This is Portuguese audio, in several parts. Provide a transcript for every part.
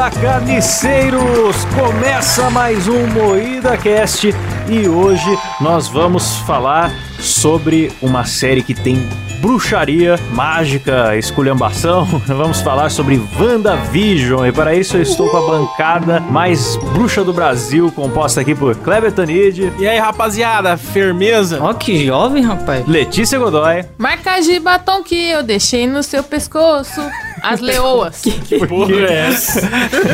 Fala carniceiros! Começa mais um Moída Cast e hoje nós vamos falar sobre uma série que tem bruxaria, mágica, esculhambação. Vamos falar sobre WandaVision e para isso eu estou com a bancada mais bruxa do Brasil, composta aqui por Kleber Tanid, E aí, rapaziada, firmeza? Ó, que jovem, rapaz. Letícia Godoy, Marca de batom que eu deixei no seu pescoço. As leoas. Que porra é essa?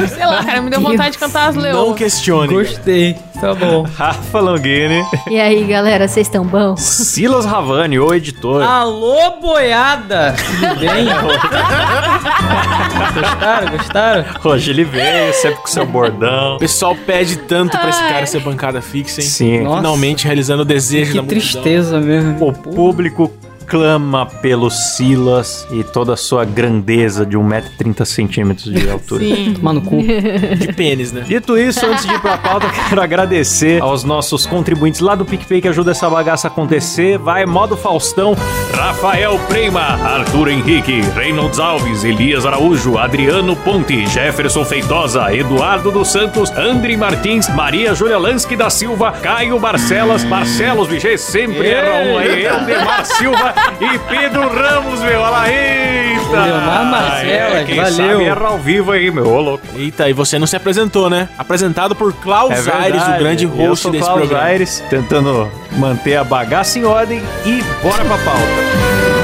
Sei lá, cara, me deu vontade de cantar as Não leoas. questione. Gostei. Tá bom. Rafa Longini, E aí, galera, vocês estão bons? Silas Ravani, o editor. Alô, boiada! Tudo bem? gostaram? Gostaram? Hoje ele veio, sempre com seu bordão. O pessoal pede tanto pra esse cara ser bancada fixa, hein? Sim. Nossa. Finalmente realizando o desejo Que da multidão. tristeza mesmo. O público clama pelo Silas e toda a sua grandeza de 1,30m de altura. Sim. Tomar no cu. De pênis, né? Dito isso, antes de ir pra pauta, quero agradecer aos nossos contribuintes lá do PicPay que ajudam essa bagaça a acontecer. Vai, modo Faustão, Rafael Prema, Arthur Henrique, Reynolds Alves, Elias Araújo, Adriano Ponte, Jefferson Feitosa, Eduardo dos Santos, André Martins, Maria Júlia Lansky da Silva, Caio Barcelas, Barcelos Vigê, sempre erra um aí, Eldemar Silva e Pedro Ramos, meu, olha lá, eita! Leomar Marcelas, quem valeu. sabe erra ao vivo aí, meu, ô louco. Eita, e você não se apresentou, né? Apresentado por Klaus É. Aires, o grande Eu host sou desse Klaus programa. Aires, tentando manter a bagaça em ordem e bora pra pauta.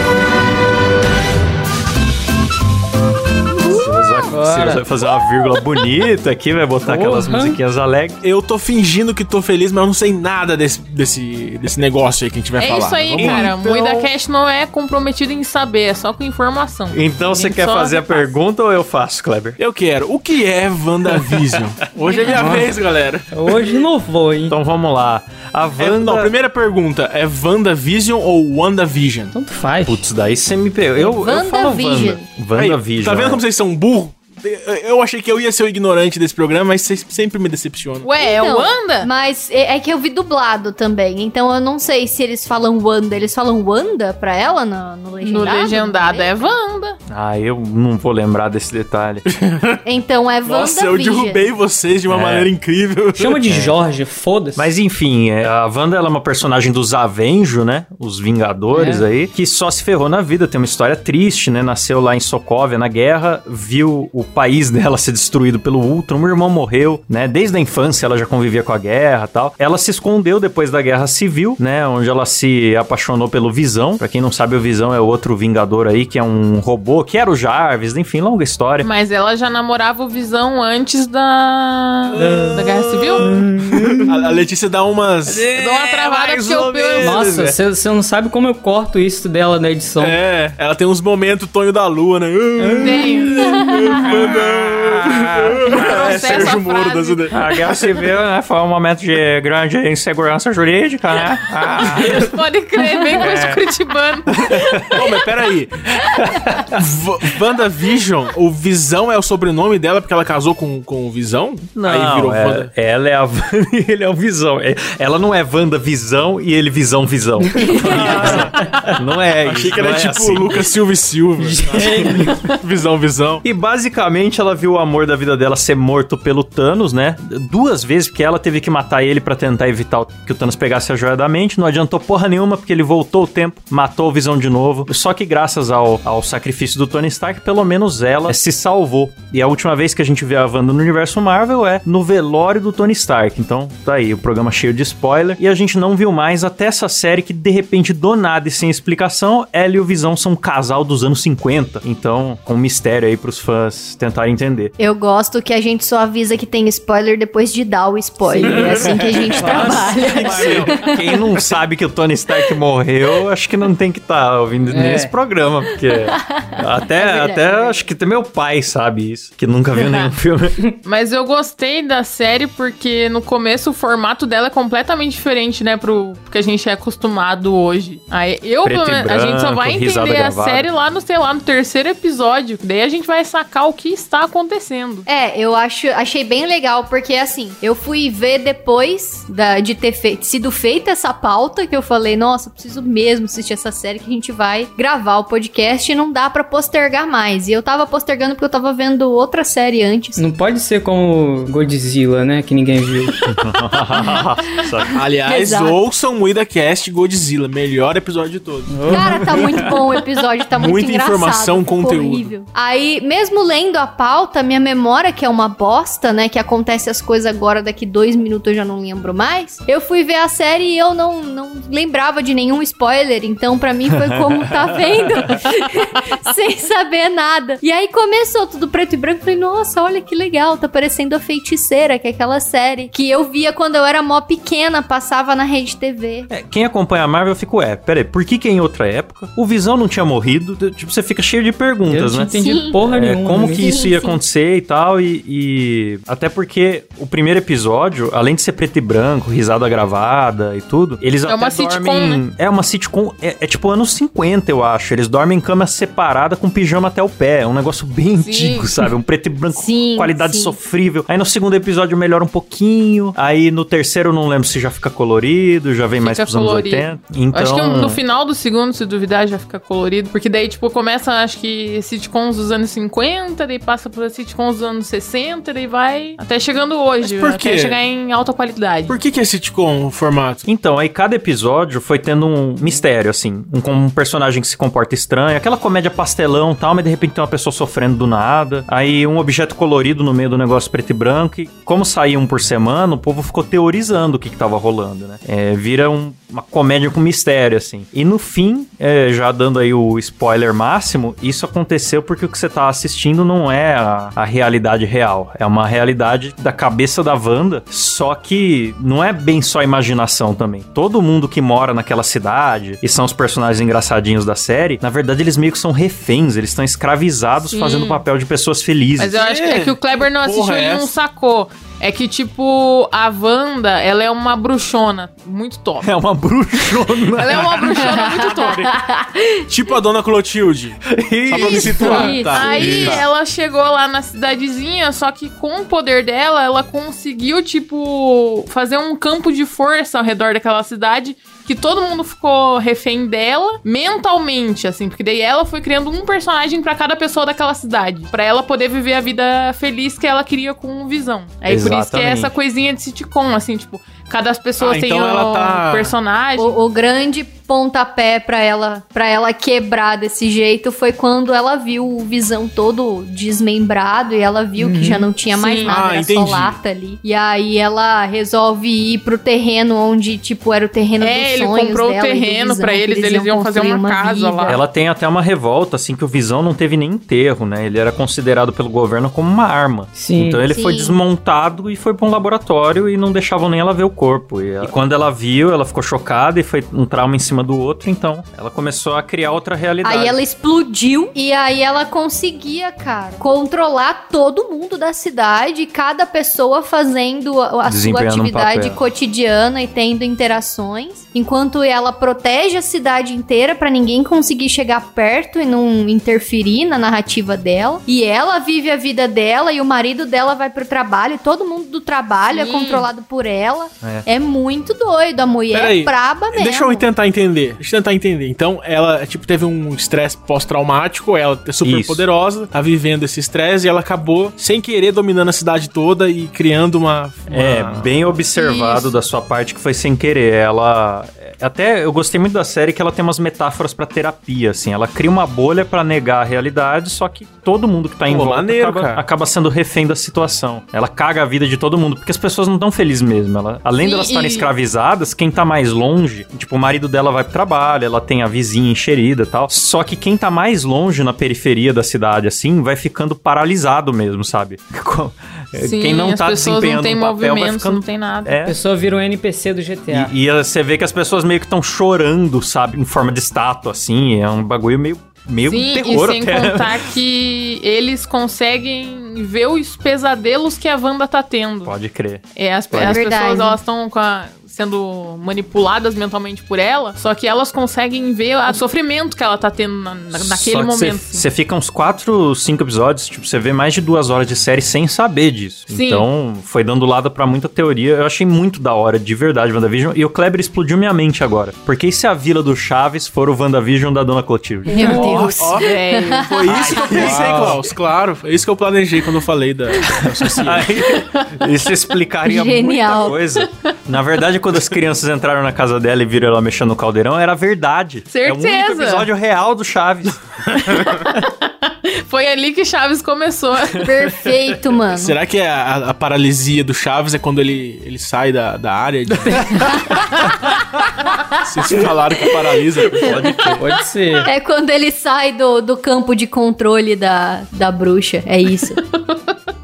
Silas vai- Bora. Silas vai fazer uma vírgula bonita aqui, vai botar aquelas musiquinhas alegres. Eu tô fingindo que tô feliz, mas eu não sei nada desse, desse, desse negócio aí que a gente vai É falar. isso aí, Vamos cara. Então- Moída Cash não é comprometido em saber, é só com informação. Então você quer fazer a pergunta ou eu faço, Kleber? Eu quero. O que é WandaVision? Hoje é minha vez, galera. Hoje não vou, hein? Então vamos lá. A É, Wanda... não, primeira pergunta. É WandaVision ou WandaVision? Tanto faz. Putz, daí você me pegou. Eu, eu falo WandaVision. Wanda. WandaVision. Tá vendo né? como vocês são burro? Eu achei que eu ia ser o ignorante desse programa, mas vocês sempre me decepcionam. Ué, é Então, o Wanda? Mas é, é que eu vi dublado também, então eu não sei se eles falam Wanda. Eles falam Wanda pra ela no, no No legendado? legendado é Wanda. Ah, eu não vou lembrar desse detalhe. Então é Nossa, eu derrubei vocês de uma É. maneira incrível. Chama de Jorge, foda-se. Mas enfim, é, a Wanda ela é uma personagem dos Avenjo, né? Os Vingadores É. aí, que só se ferrou na vida. Tem uma história triste, né? Nasceu lá em Sokovia na guerra, viu o país dela ser destruído pelo Ultron, o irmão morreu, né? Desde a infância ela já convivia com a guerra e tal. Ela se escondeu depois da Guerra Civil, né? Onde ela se apaixonou pelo Visão. Pra quem não sabe, o Visão é outro Vingador aí, que é um robô, que era o Jarvis, enfim, longa história. Mas ela já namorava o Visão antes da. da Guerra Civil? A, a Letícia dá umas. Eu dou uma travada porque eu menos. Nossa, você você não sabe como eu corto isso dela na edição. É, ela tem uns momentos Tonho da Lua, né? Tenho. é, Processa Sérgio Moro das ideias. A Guerra Civil, né? Foi um momento de grande insegurança jurídica, né? Ah. Pode crer, bem com esse curitibano. Não, mas peraí. V- WandaVision, o Visão é o sobrenome dela porque ela casou com, com o Visão? Não, Aí virou é- Wanda. ela é a Wanda e ele é o Visão. É- Ela não é Wanda Visão e ele Visão Visão. não é isso. Achei que não era é tipo assim. Lucas Silva e Silva. visão, visão. E basicamente ela viu o amor da vida dela ser morto pelo Thanos, né? Duas vezes, porque ela teve que matar ele pra tentar evitar que o Thanos pegasse a joia da mente. Não adiantou porra nenhuma, porque ele voltou o tempo, matou o Visão de novo. Só que graças ao, ao sacrifício do Tony Stark, pelo menos ela se salvou. E a última vez que a gente vê a Wanda no universo Marvel é no velório do Tony Stark. Então, tá aí, o programa cheio de spoiler. E a gente não viu mais até essa série que, de repente, do nada e sem explicação, ela e o Visão são um casal dos anos 50. Então, com um mistério aí pros fãs tentarem entender. Eu gosto que a gente só avisa que tem spoiler depois de dar o spoiler. É assim que a gente trabalha. Quem não sabe que o Tony Stark morreu, acho que não tem que estar ouvindo É. nesse programa, porque até, verdade, até é verdade. acho que até meu pai sabe isso, que nunca viu nenhum filme. Mas eu gostei da série porque no começo o formato dela é completamente diferente, né, pro que a gente é acostumado hoje. Aí eu, Preto e a gente só vai branco, entender a gravada. série lá no, sei lá, no terceiro episódio. Daí a gente vai sacar o que está acontecendo. É, eu acho, achei bem legal, porque assim, eu fui ver depois da, de ter feito, sido feita essa pauta, que eu falei, nossa, preciso mesmo assistir essa série que a gente vai gravar o podcast e não dá pra postergar mais. E eu tava postergando porque eu tava vendo outra série antes. Não pode ser como Godzilla, né? Que ninguém viu. Aliás, Exato. ouçam o IdaCast Godzilla, melhor episódio de todos. Cara, tá muito bom o episódio, tá muito Muita engraçado. informação, ficou conteúdo. horrível. Aí, mesmo lendo a pauta, minha memória, que é uma bosta, né? Que acontece as coisas agora, daqui dois minutos eu já não lembro mais. Eu fui ver a série e eu não, não lembrava de nenhum spoiler, então pra mim foi como tá vendo, sem saber nada. E aí começou tudo preto e branco, falei, nossa, olha que legal, tá parecendo a Feiticeira, que é aquela série que eu via quando eu era mó pequena, passava na rede TV. É, quem acompanha a Marvel fica, ué, peraí, por que que em outra época o Visão não tinha morrido? Tipo, você fica cheio de Eu perguntas, não né? tinha entendido Sim. porra É, nenhuma. como né? Que isso ia acontecer e tal, e, e até porque o primeiro episódio, além de ser preto e branco, risada gravada e tudo, eles É até uma sitcom, dormem... né? É uma sitcom, é, é tipo anos 50, eu acho. Eles dormem em cama separada com pijama até o pé. É um negócio bem Sim. antigo, sabe? Um preto e branco Sim, qualidade sim. sofrível. Aí no segundo episódio melhora um pouquinho. Aí no terceiro eu não lembro se já fica colorido, já vem mais Fica pros anos colorido. 80. Então... Acho que no final do segundo, se duvidar, já fica colorido. Porque daí, tipo, começa, acho que sitcoms dos anos 50, daí passa por sitcoms dos anos 60, daí vai até chegando hoje. Mas por até quê? chegar em alta qualidade. Por que que é sitcom o formato? Então, aí cada episódio foi tendo um mistério, assim. Um, um personagem que se comporta estranho, aquela comédia pastelão e tal, mas de repente tem uma pessoa sofrendo do nada. Aí um objeto colorido no meio do negócio preto e branco. E como saía um por semana, o povo ficou teorizando o que, que tava rolando, né? É, vira um- uma comédia com mistério, assim. E no fim, é, já dando aí o spoiler máximo, isso aconteceu porque o que você tá assistindo não é a, a realidade real. É uma realidade da cabeça da Wanda, só que não é bem só imaginação também. Todo mundo que mora naquela cidade, e são os personagens engraçadinhos da série, na verdade eles meio que são reféns, eles estão escravizados Sim. fazendo o papel de pessoas felizes. Mas eu acho que, é que o Kleber não Porra, assistiu, ele não essa? sacou. É que, tipo, a Wanda, ela é uma bruxona muito top. É uma bruxona. Ela é uma bruxona muito top. Tipo a Dona Clotilde. Só pra me Isso, situar. isso. Tá. Aí Tá. ela chegou lá na cidadezinha, só que com o poder dela, ela conseguiu, tipo, fazer um campo de força ao redor daquela cidade. Que todo mundo ficou refém dela mentalmente, assim, porque daí ela foi criando um personagem pra cada pessoa daquela cidade, Pra ela poder viver a vida feliz que ela queria com Visão. Aí por isso que é essa coisinha de sitcom, assim, tipo, cada pessoa Ah, tem então um ela tá- personagem. O, o grande pontapé pra ela, para ela quebrar desse jeito foi quando ela viu o Visão todo desmembrado e ela viu que já não tinha mais Sim. nada, Ah, era entendi. só lata ali. E aí ela resolve ir pro terreno onde, tipo, era o terreno É, dos ele sonhos comprou o terreno pra que eles, eles iam fazer construir uma casa lá. Ela tem até uma revolta, assim, que o Visão não teve nem enterro, né? Ele era considerado pelo governo como uma arma. Sim. Então ele foi Sim. desmontado e foi pra um laboratório e não deixavam nem ela ver o corpo. E, ela- e quando ela viu, ela ficou chocada e foi um trauma em cima do outro, então ela começou a criar outra realidade. Aí ela explodiu e aí ela conseguia, cara, controlar todo mundo da cidade, cada pessoa fazendo a, sua um atividade papel. cotidiana e tendo interações, enquanto ela protege a cidade inteira pra ninguém conseguir chegar perto e não interferir na narrativa dela. E ela vive a vida dela e o marido dela vai pro trabalho, e todo mundo do trabalho é Sim. controlado por ela. É. É, muito doido, a mulher Peraí, é braba mesmo. Deixa eu tentar entender. Deixa eu tentar entender. Então, ela, tipo, teve um estresse pós-traumático, ela é super Isso. poderosa, tá vivendo esse estresse e ela acabou, sem querer, dominando a cidade toda e criando uma. uma- É, bem observado Isso. da sua parte que foi sem querer. Ela. Até eu gostei muito da série que ela tem umas metáforas pra terapia, assim. Ela cria uma bolha pra negar a realidade, só que todo mundo que tá em Pô, volta maneiro, acaba, acaba sendo refém da situação. Ela caga a vida de todo mundo, porque as pessoas não estão felizes mesmo. Ela, além Sim, delas estarem e- escravizadas, quem tá mais longe, tipo, o marido dela vai pro trabalho, ela tem a vizinha encherida e tal. Só que quem tá mais longe na periferia da cidade, assim, vai ficando paralisado mesmo, sabe? Sim, quem não tá desempenhando não um papel vai movimento, ficando não tem nada. é. A pessoa vira um NPC do GTA. E, e você vê que as pessoas meio que estão chorando, sabe? Em forma de estátua, assim. É um bagulho meio, meio Sim, terror e sem até. contar que eles conseguem ver os pesadelos que a Wanda tá tendo. Pode crer. É, as, Pode. as pessoas, elas estão com a... sendo manipuladas mentalmente por ela, só que elas conseguem ver o sofrimento que ela tá tendo na- na- naquele Só que momento. Você fica uns 4, 5 episódios, tipo, você vê mais de duas horas de série sem saber disso. Sim. Então, foi dando lado pra muita teoria. Eu achei muito da hora, de verdade, WandaVision. E o Kleber explodiu minha mente agora. Porque e se a Vila do Chaves for o WandaVision da Dona Clotilde? Meu Deus. Ó, Velho. foi isso que eu pensei, Klaus. Claro, foi isso que eu planejei quando eu falei da, da sociedade. Aí, isso explicaria Genial. muita coisa. Na verdade, quando as crianças entraram na casa dela e viram ela mexendo no caldeirão, era verdade. É o único Certeza. episódio real do Chaves. Foi ali que Chaves começou. Perfeito, mano. Será que a, a- a paralisia do Chaves é quando ele, ele sai da, da área? De... Vocês falaram que paralisa. Pode. Pode ser. É quando ele sai do, do campo de controle da, da bruxa. É isso.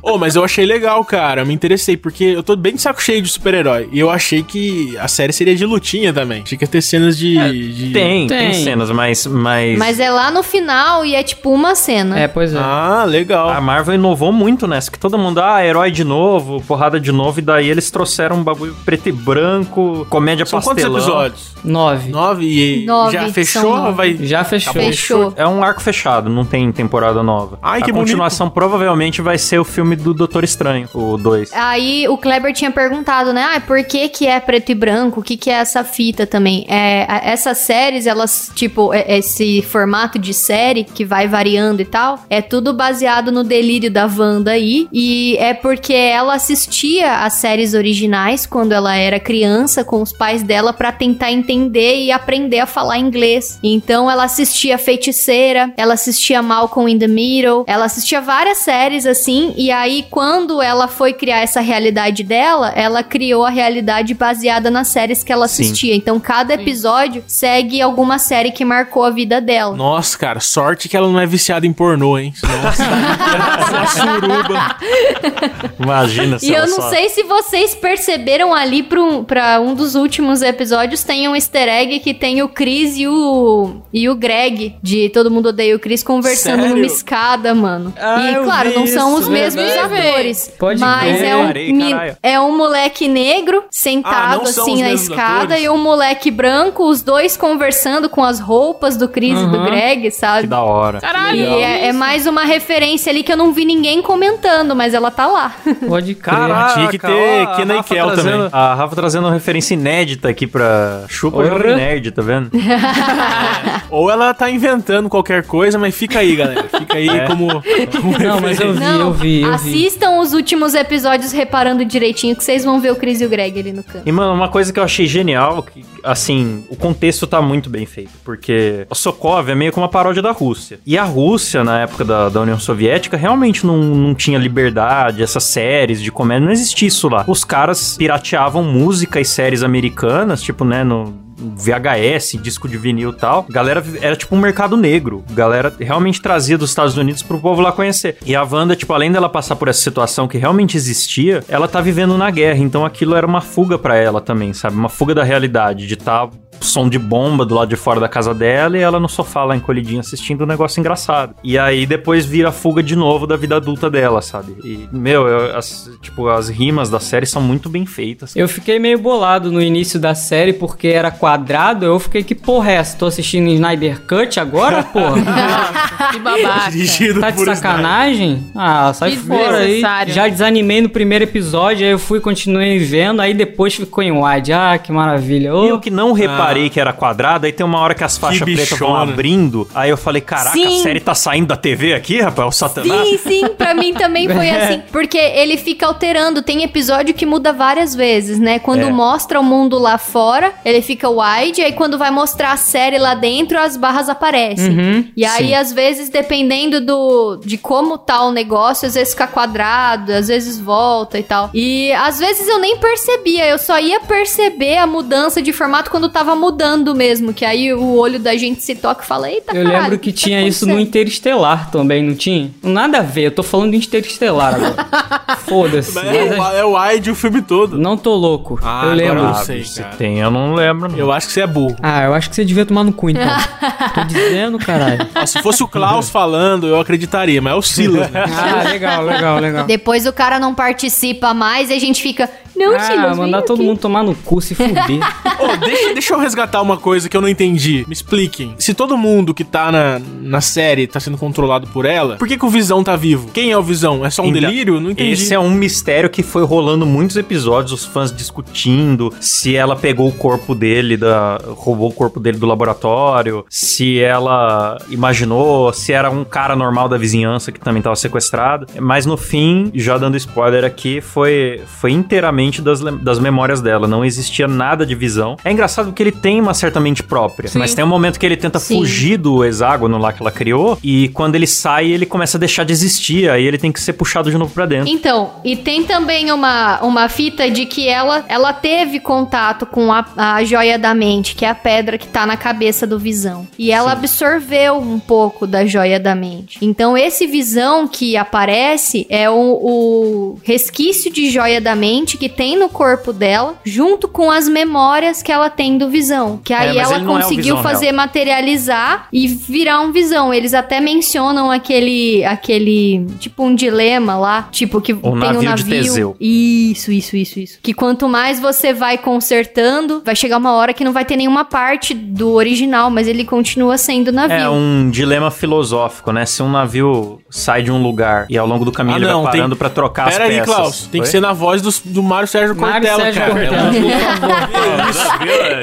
Ô, mas eu achei legal, cara. Eu me interessei, porque eu tô bem de saco cheio de super-herói. E eu achei que a série seria de lutinha também. Achei que ia ter cenas de. de- Tem, tem, Tem. cenas, mas, mas, Mas é lá no final e é tipo uma cena. É, pois é. Ah, legal. a Marvel inovou muito nessa. Que todo mundo, ah, herói de novo, porrada de novo. E daí eles trouxeram um bagulho preto e branco, comédia São quantos pastelão. episódios? Nove. Nove e Nove, já fechou? nove. Vai... Já fechou. Fechou. É um arco fechado, não tem temporada nova. Ai, a que continuação provavelmente vai ser o filme do Doutor Estranho, o 2. Aí o Kleber tinha perguntado, né? Ah, por que que é preto e branco? O que que é essa fita também? É, essas séries, elas, tipo, é- esse formato de série que vai variando e tal, é tudo baseado no delírio da Wanda aí. E é porque ela assistia às séries originais quando ela era criança com os pais dela pra tentar entender e aprender a falar inglês. Então ela assistia Feiticeira, ela assistia Malcolm in the Middle, ela assistia várias séries assim, e aí quando ela foi criar essa realidade dela, ela criou a realidade baseada nas séries que ela Sim. assistia. Então cada episódio segue alguma série que marcou a vida dela. Nossa, cara, sorte que ela não é viciada em pornô, hein? Nossa, uma suruba. Imagina se E eu não só- sei se vocês perceberam ali pra um, pra um dos últimos episódios tem um easter egg que tem o Chris e o, e o Greg, de Todo Mundo Odeia o Chris, conversando Sério? numa escada, mano. Ah, e claro, não são isso, os mesmos. Atores. Pode mas é um, caralho. é um moleque negro Ah, sentado são assim na escada atores? e um moleque branco, os dois conversando com as roupas do Chris e do Uhum. Greg, Que sabe? da hora. Caralho. E é, é mais uma referência ali que eu não vi ninguém comentando, mas ela tá lá. Pode crer. Tinha que ter ó, a Kenan e Kel trazendo- também. A Rafa trazendo uma referência inédita aqui pra Chupa. Jovem Nerd, tá vendo? Ou ela tá inventando qualquer coisa, mas fica aí, galera. Fica aí É. como, como Não, mas eu vi, Não, eu vi, eu vi. Assistam os últimos episódios reparando direitinho que vocês vão ver o Chris e o Greg ali no canto. E, mano, uma coisa que eu achei genial, que, assim, o contexto tá muito bem feito, porque o Sokov é meio como uma paródia da Rússia. E a Rússia, na época da, da União Soviética, realmente não, não tinha liberdade, essas séries de comédia, não existia isso lá. Os caras pirateavam música e séries americanas, tipo, né, no... VHS, disco de vinil e tal. Galera era tipo um mercado negro. Galera realmente trazia dos Estados Unidos pro povo lá conhecer. E a Wanda, tipo, além dela passar por essa situação que realmente existia, ela tá vivendo na guerra. Então aquilo era uma fuga pra ela também, sabe? Uma fuga da realidade, de tá som de bomba do lado de fora da casa dela e ela no sofá lá encolhidinha assistindo um negócio engraçado. E aí depois vira a fuga de novo da vida adulta dela, sabe? E, meu, eu- as, tipo, as rimas da série são muito bem feitas. Eu fiquei meio bolado no início da série porque era quadrado. Eu fiquei, que porra é essa? Tô assistindo Snyder Cut agora, porra? Que babaca. dirigido Tá de por sacanagem? Ah, sai fora aí. Já desanimei no primeiro episódio, aí eu fui, continuei vendo, aí depois ficou em wide. Ah, que maravilha. Ô, E eu que não reparei que era quadrado, aí tem uma hora que as faixas pretas vão abrindo. Aí eu falei, caraca, Sim. a série tá saindo da TV aqui, rapaz? O Satanás. Sim, sim, pra mim também foi assim. Porque ele fica alterando. Tem episódio que muda várias vezes, né? Quando É. mostra o mundo lá fora, ele fica wide. Aí quando vai mostrar a série lá dentro, as barras aparecem. Uhum, e aí, sim. às vezes, dependendo do de como tá o negócio, às vezes fica quadrado, às vezes volta e tal. E às vezes eu nem percebia. Eu só ia perceber a mudança de formato quando tava mudando mesmo. Que aí o olho da gente se toca e fala, eita, Eu caralho, lembro o que tá tinha isso no? Interestelar também, não tinha? Nada a ver, eu tô falando de Interestelar agora. Foda-se. Mas É, o- é o wide o filme todo. Não tô louco. Ah, eu agora lembro. eu Ah, sei, se tem, eu não lembro. não. Eu acho que você é burro. Ah, eu acho que você devia tomar no cu, então. tô dizendo, caralho. Ó, se fosse o Klaus falando, eu acreditaria, mas é o Silas, né? Ah, legal, legal, legal. Depois o cara não participa mais e a gente fica. Não, ah, mandar todo aqui. mundo tomar no cu, se fuder. Ô, deixa, deixa eu resgatar uma coisa que eu não entendi. Me expliquem. Se todo mundo que tá na, na série tá sendo controlado por ela, por que, que o Visão tá vivo? Quem é o Visão? É só um Então, delírio? Não entendi. Esse é um mistério que foi rolando muitos episódios, os fãs discutindo se ela pegou o corpo dele, da, roubou o corpo dele do laboratório, se ela imaginou, se era um cara normal da vizinhança que também estava sequestrado. Mas no fim, já dando spoiler aqui, foi, foi inteiramente das, lem- das memórias dela. Não existia nada de visão. É engraçado porque ele tem uma certa mente própria, Sim. mas tem um momento que ele tenta Sim. fugir do hexágono lá que ela criou, e quando ele sai, ele começa a deixar de existir, aí ele tem que ser puxado de novo pra dentro. Então, e tem também uma, uma fita de que ela, ela teve contato com a, a joia da mente, que é a pedra que tá na cabeça do Visão. E ela absorveu um pouco da joia da mente. Então, esse Visão que aparece é o, o resquício de joia da mente que tem no corpo dela, junto com as memórias que ela tem do Visão. Que aí ela ele não é o conseguiu Visão fazer materializar e virar um Visão. Eles até mencionam aquele, aquele tipo um dilema lá, tipo que tem um navio navio. de Teseu. Isso, isso, isso, isso. Que quanto mais você vai consertando, vai chegar uma hora que não vai ter nenhuma parte do original, mas ele continua sendo navio. É um dilema filosófico, né? Se um navio sai de um lugar e ao longo do caminho Ah, ele não, vai tem- parando pra trocar Pera as aí, peças. Klaus. Tem que Oi? ser na voz do, do Mário Sérgio Mário Cortella, Sérgio cara. Cortella.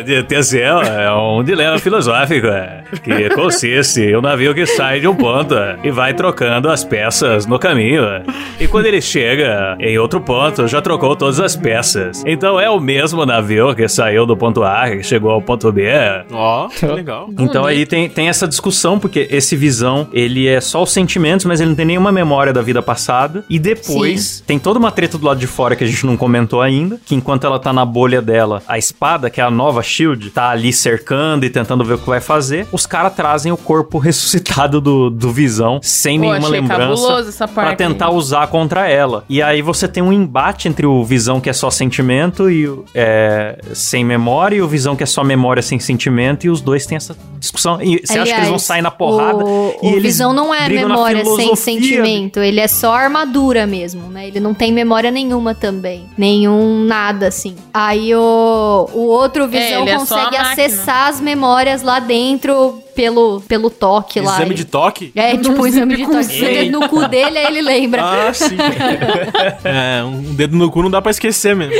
É um- é um dilema filosófico é, que consiste em um navio que sai de um ponto é, e vai trocando as peças no caminho. é. E quando ele chega em outro ponto, já trocou todas as peças. Então é o mesmo navio que saiu do ponto A e chegou ao ponto B. é. Ó, que legal. Então aí tem, tem essa discussão, porque esse visão, ele é só os sentimentos, mas ele não tem nenhuma memória da vida passada. E depois tem toda uma treta do lado de fora que a gente não comentou ainda, que enquanto ela tá na bolha dela, a espada, que é a nova Shield, tá ali cercando e tentando ver o que vai fazer. Os caras trazem o corpo ressuscitado do, do visão, sem Pô, nenhuma lembrança. essa Pra parte. tentar usar contra ela. E aí você tem um embate entre o Visão que é só sentimento e é, sem memória, e o Visão que é só memória sem sentimento, e os dois têm essa discussão. E você acha que eles vão sair na porrada? O, e o eles Visão não é memória sem sentimento, ele é só armadura mesmo, né? Ele não tem memória nenhuma também. Nenhum nada, assim. Aí o, o outro Visão é só a consegue máquina. acessar as memórias lá dentro pelo, pelo toque lá. Exame de toque? É, tipo um exame de toque. Dedo no cu dele, aí ele lembra. Ah, sim. é, um dedo no cu não dá pra esquecer mesmo.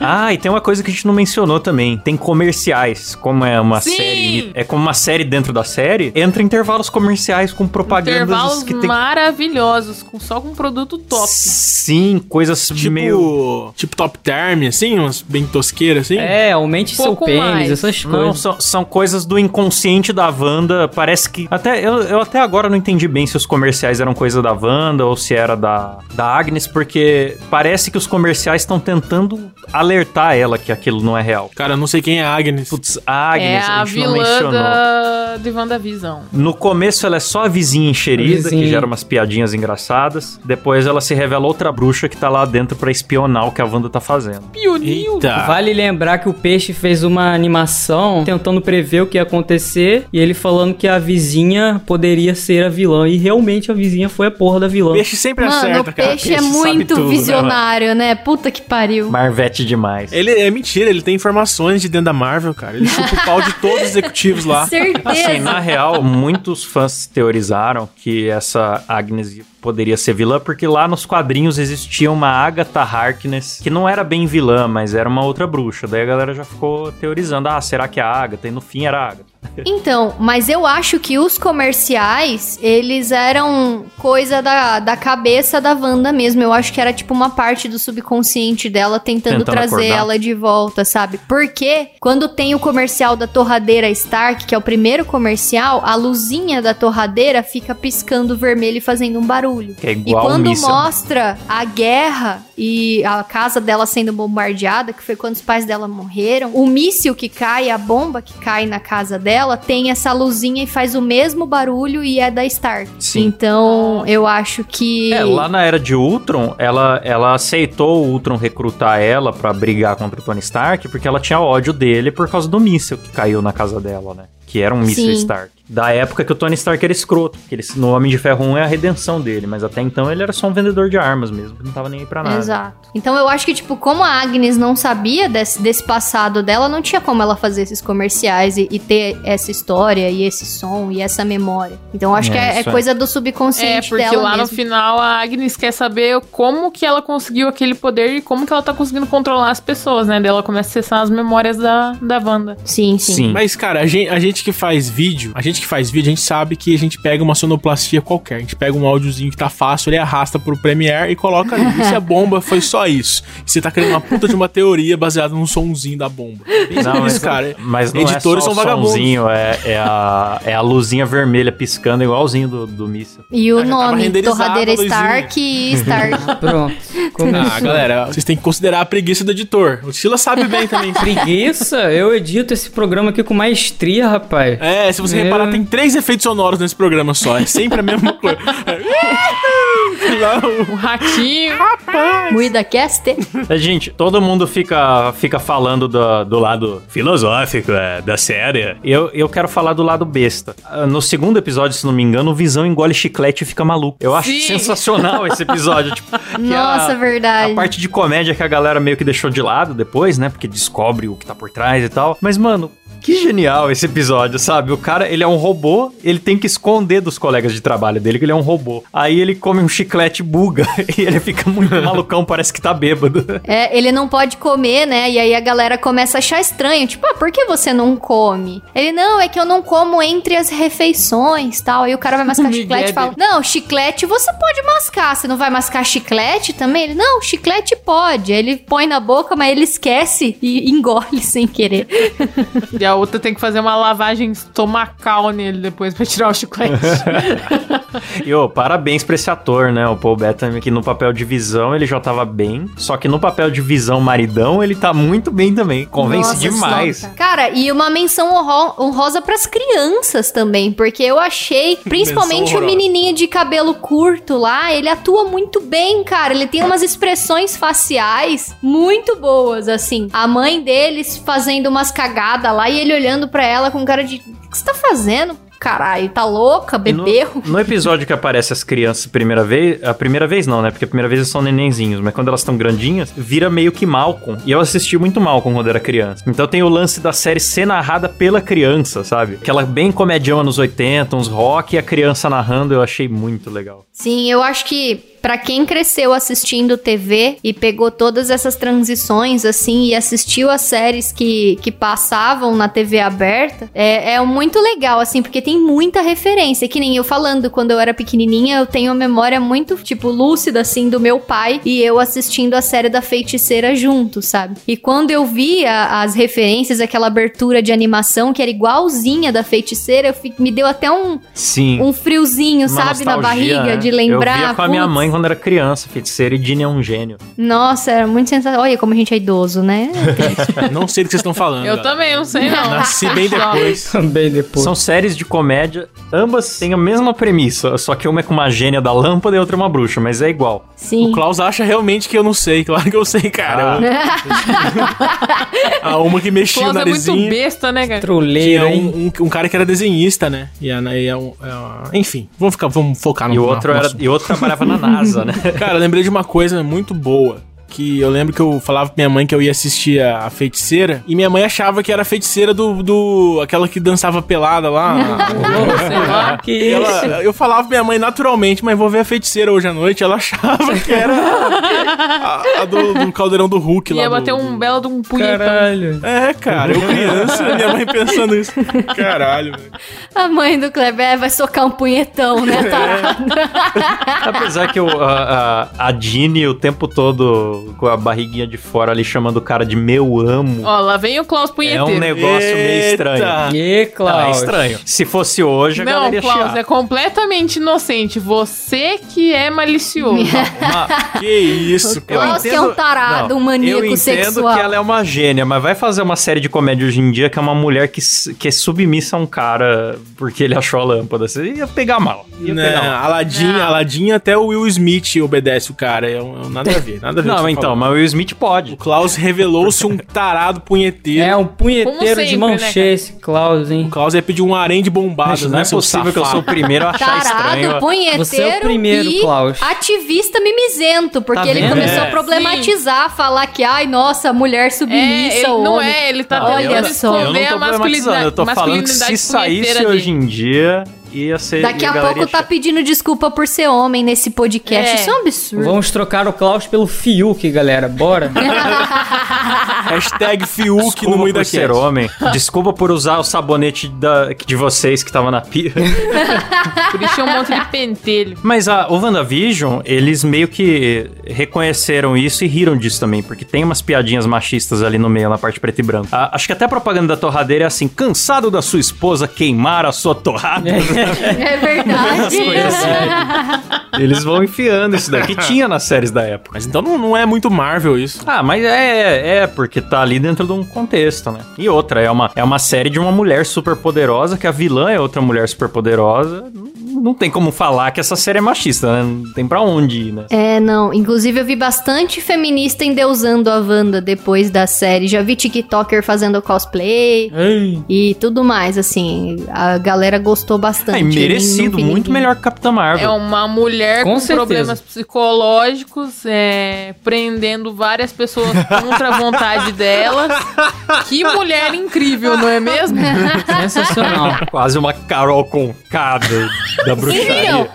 Ah, e tem uma coisa que a gente não mencionou também. Tem comerciais. Como é uma Sim! série. É como uma série dentro da série. Entra intervalos comerciais com propagandas Intervalos que tem. maravilhosos, com, só com produto top. Sim, coisas Tipo, meio. tipo top term, assim, umas bem tosqueiras, assim. É, aumente seu pênis, mais. essas Não, coisas. são, são coisas do inconsciente da Wanda. Parece que. Até, eu, eu até agora não entendi bem se os comerciais eram coisa da Wanda ou se era da, da Agnes, porque parece que os comerciais estão tentando alertar ela que aquilo não é real. Cara, eu não sei quem é a Agnes. Putz, a Agnes, é a, gente não mencionou. da... de WandaVision. No começo ela é só a vizinha encherida, Vizinha. que gera umas piadinhas engraçadas. Depois ela se revela outra bruxa que tá lá dentro pra espionar o que a Wanda tá fazendo. Pionil. Eita. Vale lembrar que o Peixe fez uma animação tentando prever o que ia acontecer e ele falando que a vizinha poderia ser a vilã. E realmente a vizinha foi a porra da vilã. Peixe sempre Mano, acerta, o cara. peixe é Peixe sabe muito tudo, né, visionário, né? Puta que pariu. Marvete demais. Ele é mentira, ele tem informações de dentro da Marvel, cara. Ele chupa o pau de todos os executivos lá. Certeza. Assim, na real, muitos fãs teorizaram que essa Agnes poderia ser vilã, porque lá nos quadrinhos existia uma Agatha Harkness, que não era bem vilã, mas era uma outra bruxa. Daí a galera já ficou teorizando, ah, será que é a Agatha? E no fim era a Agatha. Então, mas eu acho que os comerciais, eles eram coisa da, da cabeça da Wanda mesmo. Eu acho que era tipo uma parte do subconsciente dela tentando, Tentando trazer acordar. ela de volta, sabe? Porque quando tem o comercial da torradeira Stark, que é o primeiro comercial, a luzinha da torradeira fica piscando vermelho e fazendo um barulho. Que é E igual quando o míssil. mostra a guerra e a casa dela sendo bombardeada, que foi quando os pais dela morreram, o míssil que cai, a bomba que cai na casa dela, tem essa luzinha e faz o mesmo barulho e é da Stark. Sim. Então, eu acho que. É, lá na era de Ultron, ela, ela aceitou o Ultron recrutar ela pra brigar contra o Tony Stark, porque ela tinha ódio dele por causa do míssil que caiu na casa dela, né? Que era um míssil. Stark. Da época que o Tony Stark era escroto. Que ele, no Homem de Ferro 1 é a redenção dele, mas até então ele era só um vendedor de armas mesmo, que não tava nem aí pra nada. Exato. Então eu acho que, tipo, como a Agnes não sabia desse, desse passado dela, não tinha como ela fazer esses comerciais e, e ter essa história e esse som e essa memória. Então eu acho É, que é, é isso é. coisa do É, subconsciente porque dela lá no mesmo. final a Agnes quer saber como que ela conseguiu aquele poder e como que ela tá conseguindo controlar as pessoas, né? Daí ela começa a acessar as memórias da, da Wanda. Sim, sim. Sim. Mas, cara, a gente, a gente que faz vídeo, a gente que faz vídeo, a gente sabe que a gente pega uma sonoplastia qualquer. A gente pega um áudiozinho que tá fácil, ele arrasta pro Premiere e coloca ali. E se a bomba foi só isso? E você tá criando uma puta de uma teoria baseada num sonzinho da bomba. Pensa Não, nisso, mas, cara. mas não Editores é só são o vagabundos. sonzinho, é, é, a, é a luzinha vermelha piscando igualzinho do, do míssil. E o tava nome, Torradeira. Stark e Stark. Pronto. Começou. Ah, galera, vocês têm que considerar a preguiça do editor. O Sila sabe bem também. Preguiça? Eu edito esse programa aqui com maestria, rapaz. É, se você É. reparar, tem três efeitos sonoros nesse programa só. É sempre a mesma coisa. Não, O ratinho. Muida Cast. É, Gente, todo mundo fica, fica falando do, do lado filosófico é, da série. Eu, eu quero falar do lado besta. Ah, No segundo episódio, se não me engano, o Visão engole chiclete e fica maluco. Eu acho Sim. sensacional esse episódio. tipo, que Nossa, a- verdade. A parte de comédia que a galera meio que deixou de lado depois, né? Porque descobre o que tá por trás e tal. Mas, mano, que genial esse episódio, sabe? O cara, ele é um robô, ele tem que esconder dos colegas de trabalho dele que ele é um robô. Aí ele come um chiclete buga e ele fica muito malucão, parece que tá bêbado. É, ele não pode comer, né? E aí a galera começa a achar estranho. Tipo, ah, por que você não come? Ele, não, é que eu não como entre as refeições tal. Aí o cara vai mascar chiclete e fala: Não, chiclete você pode mascar. Você não vai mascar chiclete também? Ele, não, chiclete pode. Aí ele põe na boca, mas ele esquece e engole sem querer. E a outra tem que fazer uma lavagem estomacal nele depois pra tirar o chiclete. E, ô, parabéns pra esse ator, né? O Paul Bettany, que no papel de visão ele já tava bem. Só que no papel de visão maridão ele tá muito bem também. Convence Nossa demais. Cara, e uma menção honro- honrosa pras crianças também, porque eu achei, principalmente o menininho de cabelo curto lá, ele atua muito bem, cara. Ele tem umas expressões faciais muito boas, assim. A mãe deles fazendo umas cagadas lá e ele olhando pra ela com cara de: O que você tá fazendo? Caralho, tá louca? E no- Bebeu? No, episódio que aparece as crianças primeira vez, a primeira vez não, né? Porque a primeira vez eles são nenenzinhos, mas quando elas estão grandinhas, vira meio que Malcolm. E eu assisti muito Malcolm quando era criança. Então tem o lance da série ser narrada pela criança, sabe? Aquela bem comedião anos 80, uns rock e a criança narrando, eu achei muito legal. Sim, eu acho que pra quem cresceu assistindo TV e pegou todas essas transições assim e assistiu as séries que, que passavam na TV aberta, é, é muito legal assim, porque tem muita referência, que nem eu falando quando eu era pequenininha, eu tenho uma memória muito tipo lúcida assim do meu pai e eu assistindo a série da Feiticeira junto, sabe? E quando eu via as referências, aquela abertura de animação que era igualzinha da Feiticeira, eu me deu até um Sim. um friozinho, Uma sabe, na nostalgia, barriga né? de lembrar. Eu via com a minha mãe quando era criança, feiticeira, e Dini é um gênio. Nossa, era muito sensacional. Olha como a gente é idoso, né? Não sei do que vocês estão falando. Eu também, não sei não. Nasci bem depois. Também depois. São séries de comédia, ambas têm a mesma premissa, só que uma é com uma gênia da lâmpada e outra é uma bruxa, mas é igual. Sim. O Klaus acha realmente que eu não sei. Claro que eu sei, cara. A uma que mexia o Klaus é muito narizinho. besta, né, cara? Troleiro, hein? um, um, um cara que era desenhista, né? E, a, e a, a- enfim, vamos, ficar, vamos focar no E o outro, era, e outro trabalhava na NASA, né? Cara, lembrei de uma coisa muito boa. Que eu lembro que eu falava pra minha mãe que eu ia assistir a, a feiticeira. E minha mãe achava que era a feiticeira do. do aquela que dançava pelada lá. Lá. Que isso? ela- eu falava pra minha mãe naturalmente, mas vou ver a feiticeira hoje à noite. Ela achava que era a, a do, do caldeirão do Hulk lá. Ia do- bater um do- belo de um punhetão. Caralho. É, cara, eu criança, minha mãe pensando isso. Caralho, velho. A mãe do Kleber é, vai socar um punhetão, né? Tá. Apesar que o, a, a, a Dini o tempo todo com a barriguinha de fora ali chamando o cara de meu amo. Ó, lá vem o Klaus é punheteiro. um negócio meio Eita. estranho. E Ah, é Klaus? estranho. Se fosse hoje, a Não, galera ia Klaus, chiar. é completamente inocente. Você que é malicioso. Uma- Que isso, cara. Klaus que é um tarado, um maníaco Eu entendo sexual. que ela é uma gênia, mas vai fazer uma série de comédia hoje em dia que é uma mulher que, que é submissa a um cara porque ele achou a lâmpada. Você ia pegar mal. Ia Né, pegar mal. Aladdin, Não. Aladdin até o Will Smith obedece o cara. É um, é um nada a ver, nada a ver. Não, então, mas o Will Smith O pode. Klaus revelou-se um tarado punheteiro. É um punheteiro Como de sempre, mão né, cheia esse Klaus, hein? O Klaus ia pedir um harém de bombadas, não né, é seu possível que eu sou o safado? primeiro a achar estranho. Tarado, punheteiro Você é o primeiro, e Klaus. ativista mimizento, porque Tá ele vendo? começou É. a problematizar, falar que, ai, nossa, mulher É, submissa, ele não homem. é, ele tá Olha tentando não esconder a masculinidade. eu tô falando que se saísse hoje em dia, ia ser. Daqui a galera pouco tá pedindo desculpa por ser homem nesse podcast. É. Isso é um absurdo. Vamos trocar o Klaus pelo Fiuk, galera. Bora? Hashtag Fiuk Desculpa no meio da por ser homem. Desculpa por usar o sabonete da, de vocês que tava na pia. Por isso tinha um monte de pentelho. Mas a, o WandaVision, eles meio que reconheceram isso e riram disso também, porque tem umas piadinhas machistas ali no meio, na parte preto e branco. A- acho que até a propaganda da torradeira é assim: cansado da sua esposa queimar a sua torrada? É verdade. Eles vão enfiando isso daqui. Tinha nas séries da época. Mas então não, não é muito Marvel isso. Ah, mas é, é, porque tá ali dentro de um contexto, né? E outra, é uma, é uma série de uma mulher super poderosa, que a vilã é outra mulher super poderosa. Não, tem como falar que essa série é machista, né? Não tem pra onde ir, né? É, não. Inclusive, eu vi bastante feminista endeusando a Wanda depois da série. Já vi TikToker fazendo cosplay Ei. e tudo mais, assim. A galera gostou bastante. É, e merecido, muito ninguém. melhor que Capitã Marvel. É uma mulher Com com, problemas psicológicos, é, prendendo várias pessoas contra a vontade delas. Que mulher incrível, não é mesmo? Sensacional. Quase uma Carol Concada da bruxaria. Então,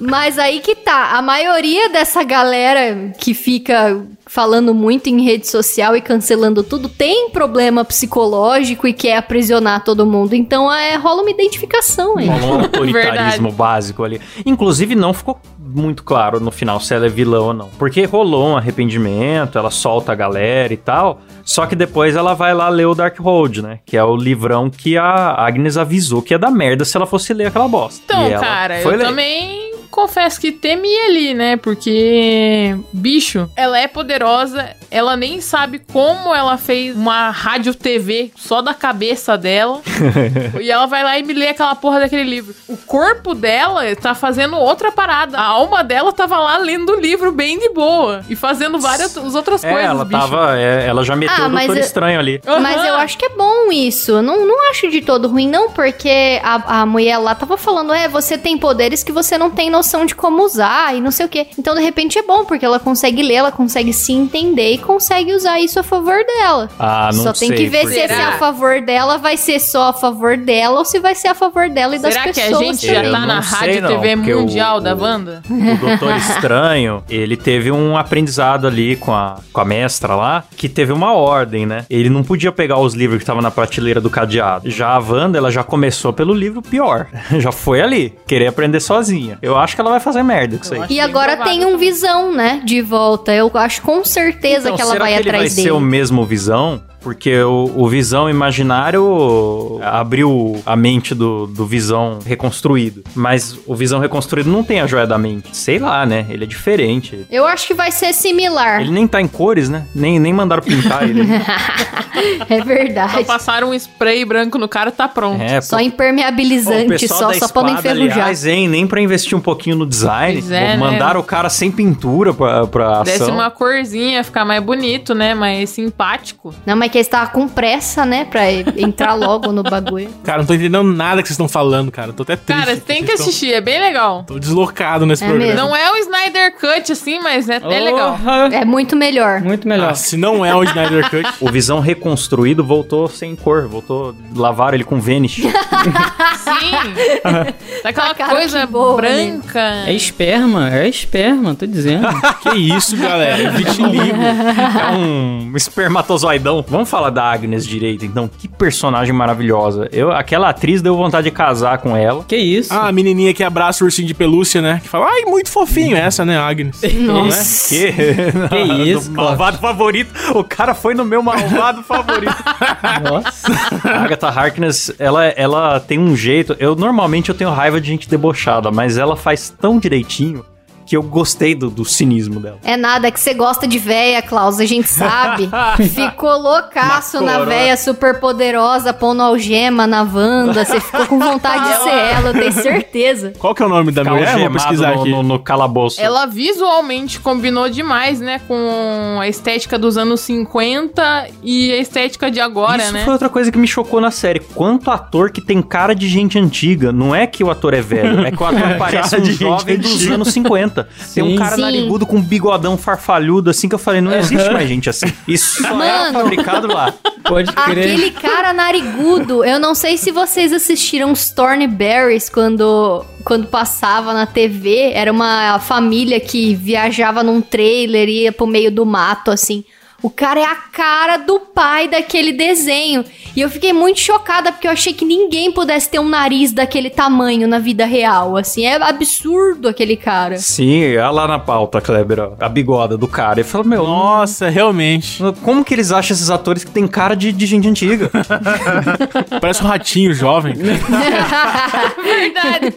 mas aí que tá. A maioria dessa galera que fica falando muito em rede social e cancelando tudo tem problema psicológico e quer aprisionar todo mundo. Então é, rola uma identificação aí. Rolou um autoritarismo básico ali. Inclusive, não ficou muito claro no final se ela é vilã ou não. Porque rolou um arrependimento, ela solta a galera e tal. Só que depois ela vai lá ler o Darkhold, né? Que é o livrão que a Agnes avisou que ia dar merda se ela fosse ler aquela bosta. Então, cara, eu ler. também confesso que temi ali, né? Porque, bicho, ela é poderosa, ela nem sabe como ela fez uma rádio TV só da cabeça dela. e ela vai lá e me lê aquela porra daquele livro. O corpo dela tá fazendo outra parada. A alma dela tava lá lendo o livro bem de boa e fazendo várias as outras É, coisas, ela bicho. tava. é, ela já meteu Ah, o mas Doutor eu- Estranho ali. Mas Aham. eu acho que é bom isso. Eu Não, não acho de todo ruim, não, porque a, a mulher lá tava falando: é, você tem poderes que você não tem noção de como usar e não sei o quê. Então, de repente, é bom, porque ela consegue ler, ela consegue se entender e consegue usar isso a favor dela. Ah, não só sei. tem que ver se esse a favor dela vai ser só a favor dela ou se vai ser a favor dela e das Será que pessoas. a gente já tá na rádio não, TV porque o- mundial da o- Wanda? O Doutor Estranho, ele teve um aprendizado ali com a, com a mestra lá, que teve uma ordem, né? Ele não podia pegar os livros que estavam na prateleira do cadeado. Já a Wanda, ela já começou pelo livro pior. já foi ali, querer aprender sozinha. Eu acho que ela vai fazer merda com isso aí. acho E agora tem um também. visão, né? De volta. Eu acho com certeza Então, que ela será vai que ele vai atrás dele. ser o mesmo Visão? Porque o, o Visão imaginário abriu a mente do, do Visão reconstruído. Mas o Visão reconstruído não tem a joia da mente. Sei lá, né? Ele é diferente. Eu acho que vai ser similar. Ele nem tá em cores, né? Nem, nem mandaram pintar ele. É Só verdade. passaram um spray branco no cara tá pronto. É, Só pô, impermeabilizante, o pessoal só, da só pra não enferrujar. aliás, hein? Nem pra investir um pouquinho no design. Pois é, né? mandaram o cara sem pintura pra, pra Desse ação. uma corzinha, ficar mais bonito, né? Mais simpático. Não, mas que eles estavam com pressa, né? Pra entrar logo no bagulho. Cara, não tô entendendo nada que vocês estão falando, cara. Tô até triste. Cara, tem que Vocês tão- assistir, é bem legal. Tô deslocado nesse É programa. mesmo. Não é o Snyder Cut, assim, mas é, é legal. É muito melhor. Muito melhor. Ah, se não é o Snyder Cut, O Visão reconstruído voltou sem cor. Voltou... Lavaram ele com Vanish. Sim. Daquela Cara, coisa boa, branca. É esperma, é esperma, tô dizendo. que isso, galera. É vitiligo. É um espermatozoidão. Vamos falar da Agnes direito, então. Que personagem maravilhosa. Eu, aquela atriz deu vontade de casar com ela. que isso? Ah, a menininha que abraça o ursinho de pelúcia, né? Que fala, ai, muito fofinho essa, né, Agnes? Nossa. Que, Que isso, Do malvado favorito. O cara foi no meu malvado favorito. Nossa. A Agatha Harkness, ela, ela tem um jeito. Eu normalmente eu tenho raiva de gente debochada, mas ela faz tão direitinho que eu gostei do, do cinismo dela. É nada, é que você gosta de véia, Klaus, a gente sabe. ficou loucaço na véia super poderosa, pondo algema na Wanda. Você ficou com vontade de ser ela, eu tenho certeza. Qual que é o nome da Ficar mulher? Vou pesquisar no, aqui. no, no calabouço. Ela visualmente combinou demais, né? Com a estética dos anos 50 e a estética de agora, Isso né? foi outra coisa que me chocou na série. Quanto ator que tem cara de gente antiga. Não é que o ator é velho, é que o ator parece um jovem dos anos 50. Tem um Sim. cara Sim. narigudo com um bigodão farfalhudo, assim, que eu falei, não existe mais gente assim. Isso só é fabricado lá. Pode crer. Aquele cara narigudo, eu não sei se vocês assistiram os Thornberries quando, quando passava na TV. Era uma família que viajava num trailer, ia pro meio do mato, assim. O cara é a cara do pai daquele desenho. E eu fiquei muito chocada porque eu achei que ninguém pudesse ter um nariz daquele tamanho na vida real. Assim, é absurdo aquele cara. Sim, olha lá na pauta, Kleber, ó, a bigoda do cara. Ele falou, meu, Nossa, realmente. como que eles acham esses atores que tem cara de, de gente antiga? Parece um ratinho jovem. Verdade.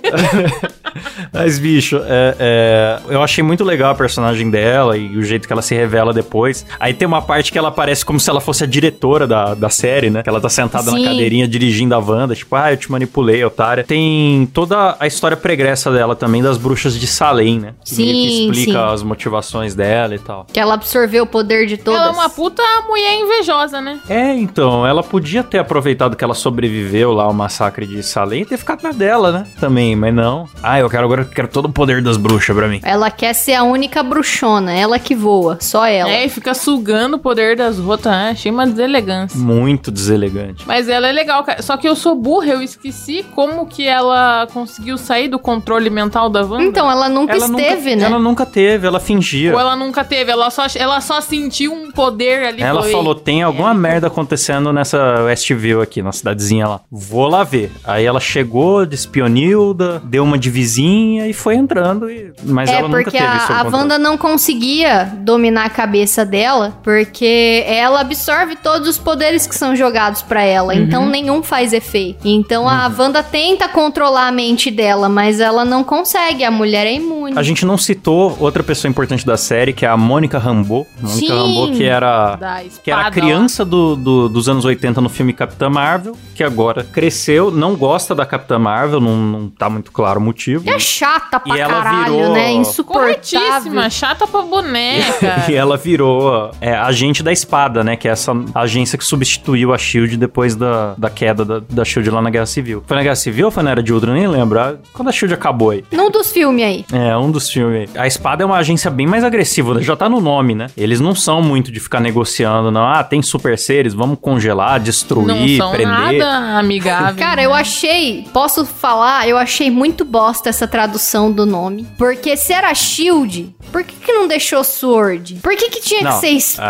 Mas, bicho, é, é, eu achei muito legal a personagem dela e o jeito que ela se revela depois. Aí tem uma parte que ela parece como se ela fosse a diretora da, da série, né? Que ela tá sentada Sim. na cadeirinha dirigindo a Wanda, tipo, ah, eu te manipulei, otária. Tem toda a história pregressa dela também, das bruxas de Salem, né? Que meio que Sim, explica sim. as motivações dela e tal. que ela absorveu o poder de todas. Ela é uma puta mulher invejosa, né? É, então, ela podia ter aproveitado que ela sobreviveu lá ao massacre de Salem e ter ficado na dela, né? Também, mas não. Ah, eu quero agora eu quero todo o poder das bruxas pra mim. Ela quer ser a única bruxona, ela que voa, só ela. É, e fica sugando o poder das rotas, né? Achei uma deselegância. Muito deselegante. Mas ela é legal, cara. Só que eu sou burra, eu esqueci como que ela conseguiu sair do controle mental da Wanda. Então, ela nunca Ela esteve, nunca, né? Ela nunca teve, ela fingia. Ou ela nunca teve, ela só, ela só sentiu um poder ali. Ela "Ei, falou, tem alguma é. merda acontecendo nessa Westview aqui, na cidadezinha lá. Vou lá ver. Aí ela chegou, despionilda, deu uma de vizinha e foi entrando. E... Mas é ela nunca porque teve a, isso a Wanda não conseguia dominar a cabeça dela, porque ela absorve todos os poderes que são jogados pra ela, Uhum. então nenhum faz efeito. Então a Wanda tenta controlar a mente dela, mas ela não consegue, a mulher é imune. A gente não citou outra pessoa importante da série, que é a Mônica Rambeau. Mônica. Rambeau, que era... Que era criança do, do- dos anos 80 no filme Capitã Marvel, que agora cresceu, não gosta da Capitã Marvel, não, não tá muito claro o motivo. É chata pra E ela caralho, virou- né? Insuportável. Corretíssima, chata pra boneca. E ela virou é, agente da espada, né? Que é essa agência que substituiu a Shield depois da, da queda da, da Shield lá na Guerra Civil. Foi na Guerra Civil ou foi na Era de Ultron? Nem lembro. Ah, Quando a Shield acabou aí. Num dos filmes aí. É, um dos filmes. aí. A espada é uma agência bem mais agressiva, né? já tá no nome, né? Eles não são muito de ficar negociando, não. Ah, tem super seres, vamos congelar, destruir, Não são prender. nada amigáveis. Cara, né? eu achei, posso falar, eu achei muito bosta essa tradução do nome. Porque se era Shield, por que, que não deixou Sword? Por que, que tinha Não, que ser espada?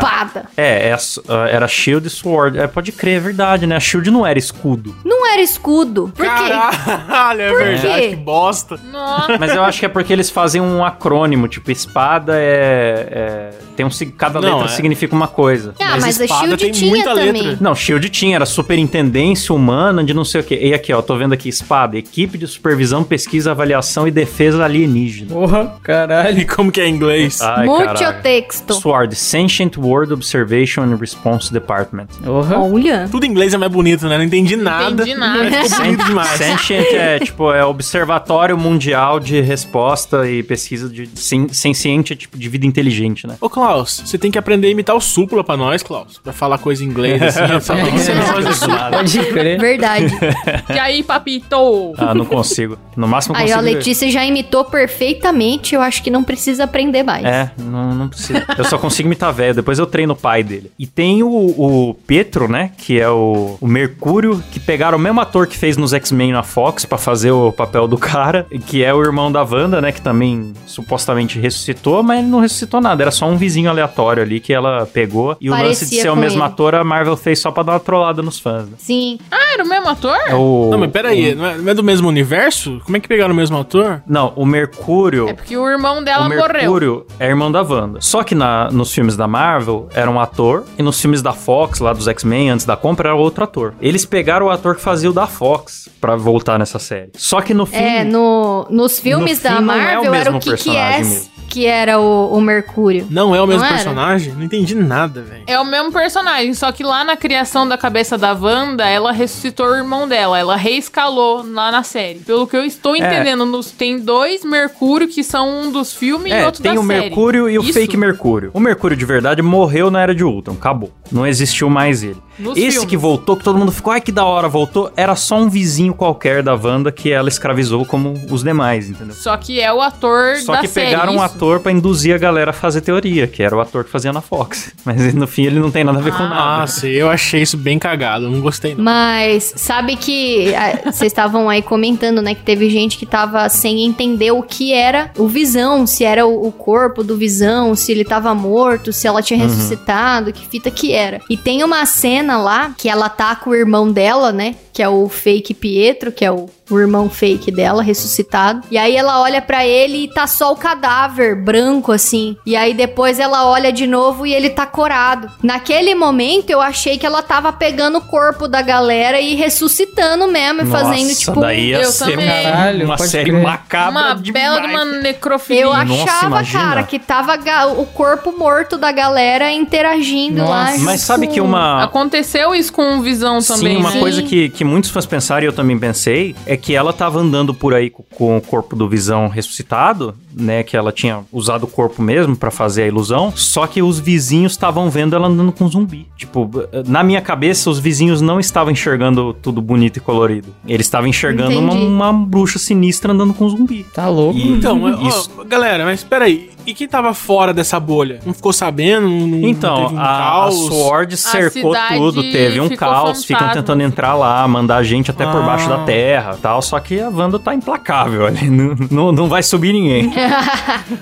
É, é, ah, era Shield e Sword. É, pode crer, é verdade, né? A Shield não era escudo. Não era escudo. Por quê? Caralho, é Por verdade, quê? que bosta. Nossa. Mas eu acho que é porque eles fazem um acrônimo, tipo, espada é. é- tem um. Cada Não, letra é- significa uma coisa. Ah, mas, a espada Shield tem tinha muita também. letra. Não, Shield tinha, era superintendência humana de não sei o quê. E aqui, ó, tô vendo aqui, espada, equipe de supervisão, pesquisa, avaliação e defesa alienígena. Porra, caralho. E como que é em inglês? Ai, Muito caralho. texto. Sword, Sentient World Observation and Response Department. Porra. Olha. Tudo em inglês é mais bonito, né? Não entendi nada. entendi nada. Mas ficou bonito demais. Sentient é, tipo, é Observatório Mundial de Resposta e Pesquisa de sen- Senciente, é, tipo, de vida inteligente, né? Ô, Klaus, você tem que aprender a imitar o Supla pra nós, Klaus. Pra falar coisa em inglês, assim. Só tem que ser na voz do Supla. Pode crer. Verdade. E aí, papito? Ah, não consigo. No máximo eu Aí, consigo... ó, a Letícia já imitou perfeitamente. Eu acho que não precisa aprender mais. É, não, não precisa. Eu só consigo imitar velho, depois eu treino o pai dele. E tem o, o Pietro, né? Que é o, o Mercúrio, que pegaram o mesmo ator que fez nos X-Men na Fox pra fazer o papel do cara, que é o irmão da Wanda, né? Que também supostamente ressuscitou, mas ele não ressuscitou nada. Era só um vizinho aleatório ali que ela pegou. E o lance de Parecia ser o mesmo ele. ator, a Marvel fez só pra dar uma trollada nos fãs, né? Sim. Ah, era o mesmo ator? É o... Não, mas peraí, não é, não é do mesmo universo? Como é que pegaram o mesmo ator? Não, o Mercúrio... É porque o irmão dela o morreu. Mercúrio é irmão da Wanda. Só que na, nos filmes da Marvel era um ator, e nos filmes da Fox, lá dos X-Men, antes da compra, era outro ator. Eles pegaram o ator que fazia o da Fox pra voltar nessa série. Só que no filme. É, no, nos filmes no da não é o Marvel era o mesmo que personagem Kiss. mesmo. Que era o, o Mercúrio. Não é o mesmo Não era? personagem? Não entendi nada, velho. É o mesmo personagem, só que lá na criação da cabeça da Wanda, ela ressuscitou o irmão dela. Ela reescalou lá na série. Pelo que eu estou entendendo, nos- tem dois Mercúrio que são um dos filmes e É, outro tem da o série. Mercúrio e o Isso? fake Mercúrio. O Mercúrio de verdade morreu na Era de Ultron, acabou. Não existiu mais ele. Nos Esse filmes. que voltou, que todo mundo ficou, ai que da hora, voltou, era só um vizinho qualquer da Wanda que ela escravizou como os demais, entendeu? Só que é o ator Só da que série. pegaram um isso. ator pra induzir a galera a fazer teoria, que era o ator que fazia na Fox. Mas no fim ele não tem nada a ver com nada. Nossa, eu achei isso bem cagado. Não gostei, não. Mas sabe que ah, vocês estavam aí comentando, né, que teve gente que tava sem entender o que era o Visão, se era o, o corpo do Visão, se ele tava morto, se ela tinha ressuscitado, que fita que era. E tem uma cena lá que ela tá com o irmão dela, né, que é o fake Pietro, que é o, o irmão fake dela, ressuscitado. E aí ela olha pra ele e tá só o cadáver branco assim. E aí depois ela olha de novo e ele tá corado. Naquele momento eu achei que ela tava pegando o corpo da galera e ressuscitando mesmo e fazendo Nossa, tipo daí ia eu ser também. Caralho, uma série crer. macabra Uma demais. bela de uma necrofilia. eu Nossa, achava, imagina. cara, que tava o corpo morto da galera interagindo lá. Nossa. Mas sabe com- que uma, Aconteceu isso com o Visão também, Sim, uma né? coisa que, que muitos fãs pensaram e eu também pensei é que ela tava andando por aí com, o corpo do Visão ressuscitado, né? Que ela tinha usado o corpo mesmo pra fazer a ilusão. Só que os vizinhos estavam vendo ela andando com zumbi. Tipo, na minha cabeça, os vizinhos não estavam enxergando tudo bonito e colorido. Eles estavam enxergando uma, uma bruxa sinistra andando com zumbi. Tá louco. E- Então, ó, isso. galera, mas peraí. E quem tava fora dessa bolha? Não ficou sabendo? Não, não Então, teve um a, a caos? Sword cercou cidade tudo, teve um caos, ficam fantasma. tentando entrar lá, mandar gente até por Ah. baixo da terra tal, só que a Wanda tá implacável ali, não, não, não vai subir ninguém.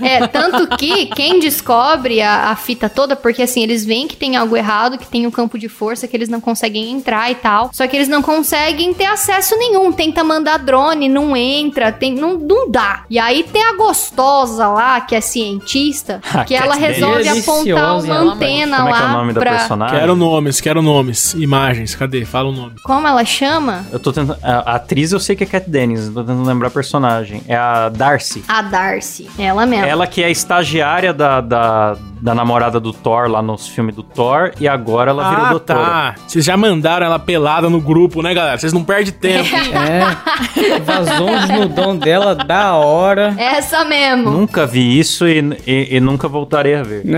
É, tanto que quem descobre a, a fita toda, porque assim, eles veem que tem algo errado, que tem um campo de força, que eles não conseguem entrar e tal. Só que eles não conseguem ter acesso nenhum. Tenta mandar drone, não entra, tem, não, não dá. E aí tem a gostosa lá, que é cientista, A que ela resolve apontar uma antena Como é lá que é o nome da pra. personagem? Quero nomes, quero nomes. Imagens, cadê? Fala o nome. Como ela chama? Eu tô tentando. A atriz eu sei que é Cat Dennis, tô tentando lembrar a personagem. É a Darcy. A Darcy. Ela mesma. Ela que é a estagiária da, da, da namorada do Thor lá nos filmes do Thor, e agora ela virou ah, doutora. tá. Vocês já mandaram ela pelada no grupo, né, galera? Vocês não perdem tempo. É. Vazou um desnudão dela da hora. Essa mesmo. Nunca vi isso e, e- e nunca voltarei a ver.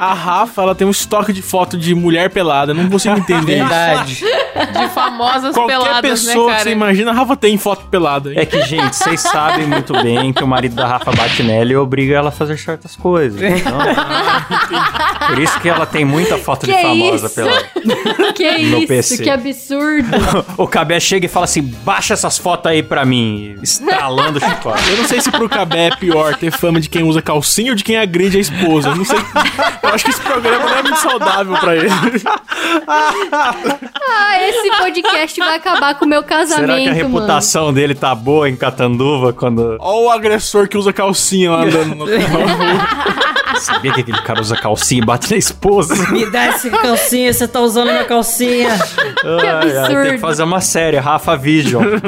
A Rafa, ela tem um estoque de foto de mulher pelada. Não consigo entender isso. Verdade. De famosas Qualquer peladas, pessoa né, que você imagina, a Rafa tem foto pelada. É que, gente, vocês sabem muito bem que o marido da Rafa bate nela e obriga ela a fazer certas coisas. Então, por isso que ela tem muita foto de Que famosa isso? pela. Que No isso, PC. que absurdo. O Cabé chega e fala assim: baixa essas fotos aí pra mim, estralando o chicote. Eu não sei se pro Cabé é pior ter fama de quem usa calcinha ou de quem agride a esposa. Eu não sei. Eu acho que esse programa não é muito saudável pra ele. Ah, esse podcast vai acabar com o meu casamento, Será que a mano. reputação dele tá boa em Catanduva quando. Olha o agressor que usa calcinha lá andando no Sabia que aquele cara usa calcinha e bate na esposa? Me dá essa calcinha, você tá usando minha calcinha. Ai, ai, tem absurdo. que fazer uma série, Rafa Vision.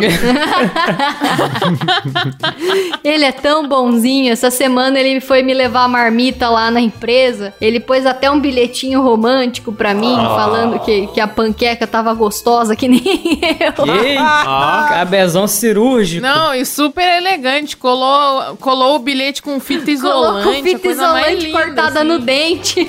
Ele é tão bonzinho. Essa semana ele foi me levar a marmita lá na empresa. Ele pôs até um bilhetinho romântico pra mim, Ah. falando que, que a panqueca tava gostosa, que nem eu. Ei, Ah, cabezão cirúrgico. Não, e super elegante. Colou, colou o bilhete com fita isolante. Colocou a fita isolante linda, cortada assim. no dente.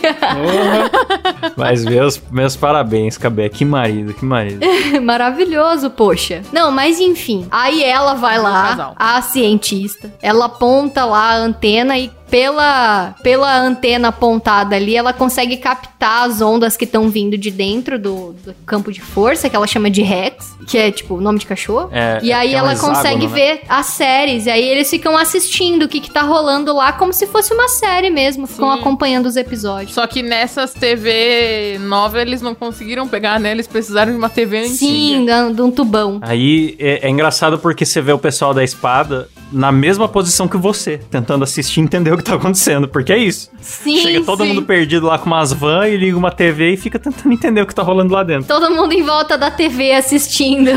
Mas meus, meus parabéns, Cabé. Que marido, que marido. Maravilhoso, poxa. Não, mas enfim. Aí ela vai lá, a cientista. Ela aponta lá a antena e pela, pela antena apontada ali, ela consegue captar as ondas que estão vindo de dentro do, do campo de força, que ela chama de Rex, que é tipo o nome de cachorro. É, e aí é ela hexágono, consegue né? ver as séries. E aí eles ficam assistindo o que, que tá rolando lá, como se fosse uma série mesmo. Ficam Sim. acompanhando os episódios. Só que nessas TV nova eles não conseguiram pegar, né? Eles precisaram de uma TV antiga. Sim, de um tubão. Aí é, é engraçado porque você vê o pessoal da espada na mesma posição que você, tentando assistir e entender o que tá acontecendo, porque é isso. Sim, Chega todo sim. mundo perdido lá com umas van e liga uma TV e fica tentando entender o que tá rolando lá dentro. Todo mundo em volta da TV assistindo.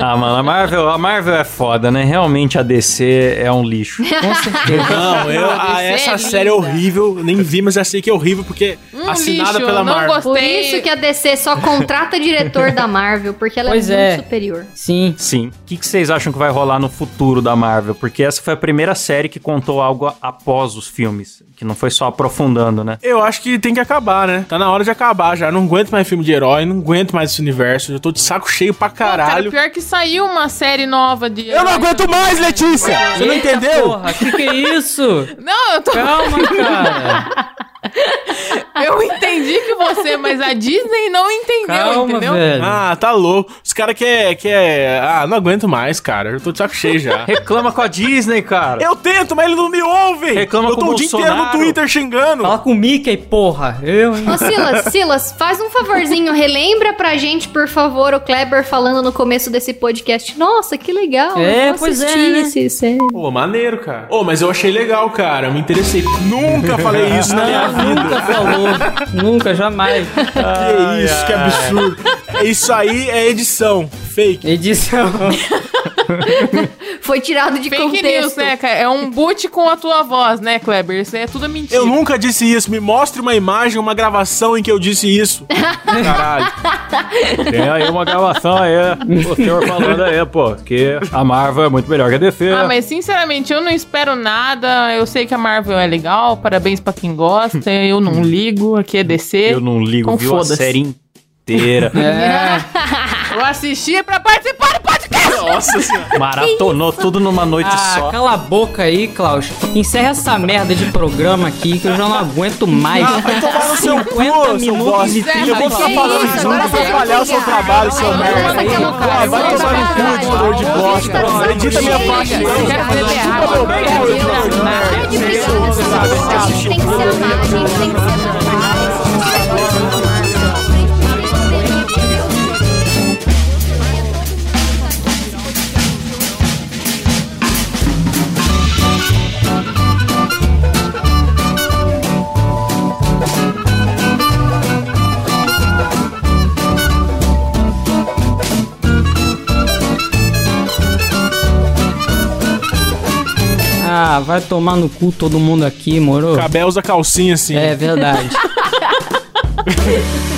Ah, mano, a Marvel, a Marvel é foda, né? Realmente a DC é um lixo. Com certeza. Não, eu, é essa linda. série é horrível. Nem vi, mas já sei que é horrível porque Um assinada lixo, pela não Marvel. gostei. Por isso que a DC só contrata diretor da Marvel, porque ela Pois é muito é. superior. Sim. Sim. O que, que vocês acham que vai rolar no futuro da Marvel? Porque essa foi a primeira série que contou algo após os filmes, que não foi só aprofundando, né? Eu acho que tem que acabar, né? Tá na hora de acabar já. Não aguento mais filme de herói, não aguento mais esse universo. Já tô de saco cheio pra Pô, cara, caralho. pior que saiu uma série nova de. Eu não aguento mais, Letícia! Você não entendeu? Porra, que que é isso? Não, eu tô. Calma, cara. Eu entendi que você, mas a Disney não entendeu, Calma, entendeu? velho. Ah, tá louco. Os caras quer, quer. Ah, não aguento mais, cara. Eu tô de saco cheio já. Reclama com a Disney, cara. Eu tento, mas ele não me ouve! Reclama Eu tô com o dia inteiro no. Twitter xingando. Fala com o Mickey, porra. Eu, hein? Ô, Silas, Silas, faz um favorzinho, relembra pra gente, por favor, o Kleber falando no começo desse podcast. Nossa, que legal. É, eu pois é, né? esse. Pô, maneiro, cara. Ô, mas eu achei legal, cara. Eu me interessei. Nunca falei isso na minha vida. Nunca falou. Nunca, jamais. Que isso, que absurdo. Isso aí é edição. Fake. Edição. Foi tirado de Fake contexto. news, né, cara? É um boot com a tua voz, né, Kleber? Isso aí é tudo mentira. Eu nunca disse isso. Me mostre uma imagem, uma gravação em que eu disse isso. Caralho. Tem aí uma gravação aí, o senhor falando aí, pô, que a Marvel é muito melhor que a DC. Ah, mas sinceramente, eu não espero nada. Eu sei que a Marvel é legal, parabéns pra quem gosta. Eu não ligo, aqui é DC. Eu não ligo, Então viu a série inteira. É. Eu assisti pra participar do. Nossa senhora. Maratonou tudo numa noite Ah, só. cala a boca aí, Klaus. Encerra essa merda de programa aqui que eu já não aguento mais. Ah, vai tomar no seu 50 cu, seu bosta. Eu vou ficar falando isso, vai atrapalhar o seu trabalho, seu merda. vai tomar no cu, editor de bosta. Vai, Edita minha vai, Eu quero vai, vai, Para de brigar nessa situação. A gente tem que se amar, a gente tem que se Ah, vai tomar no cu todo mundo aqui, moro? Cabé usa calcinha assim. É verdade.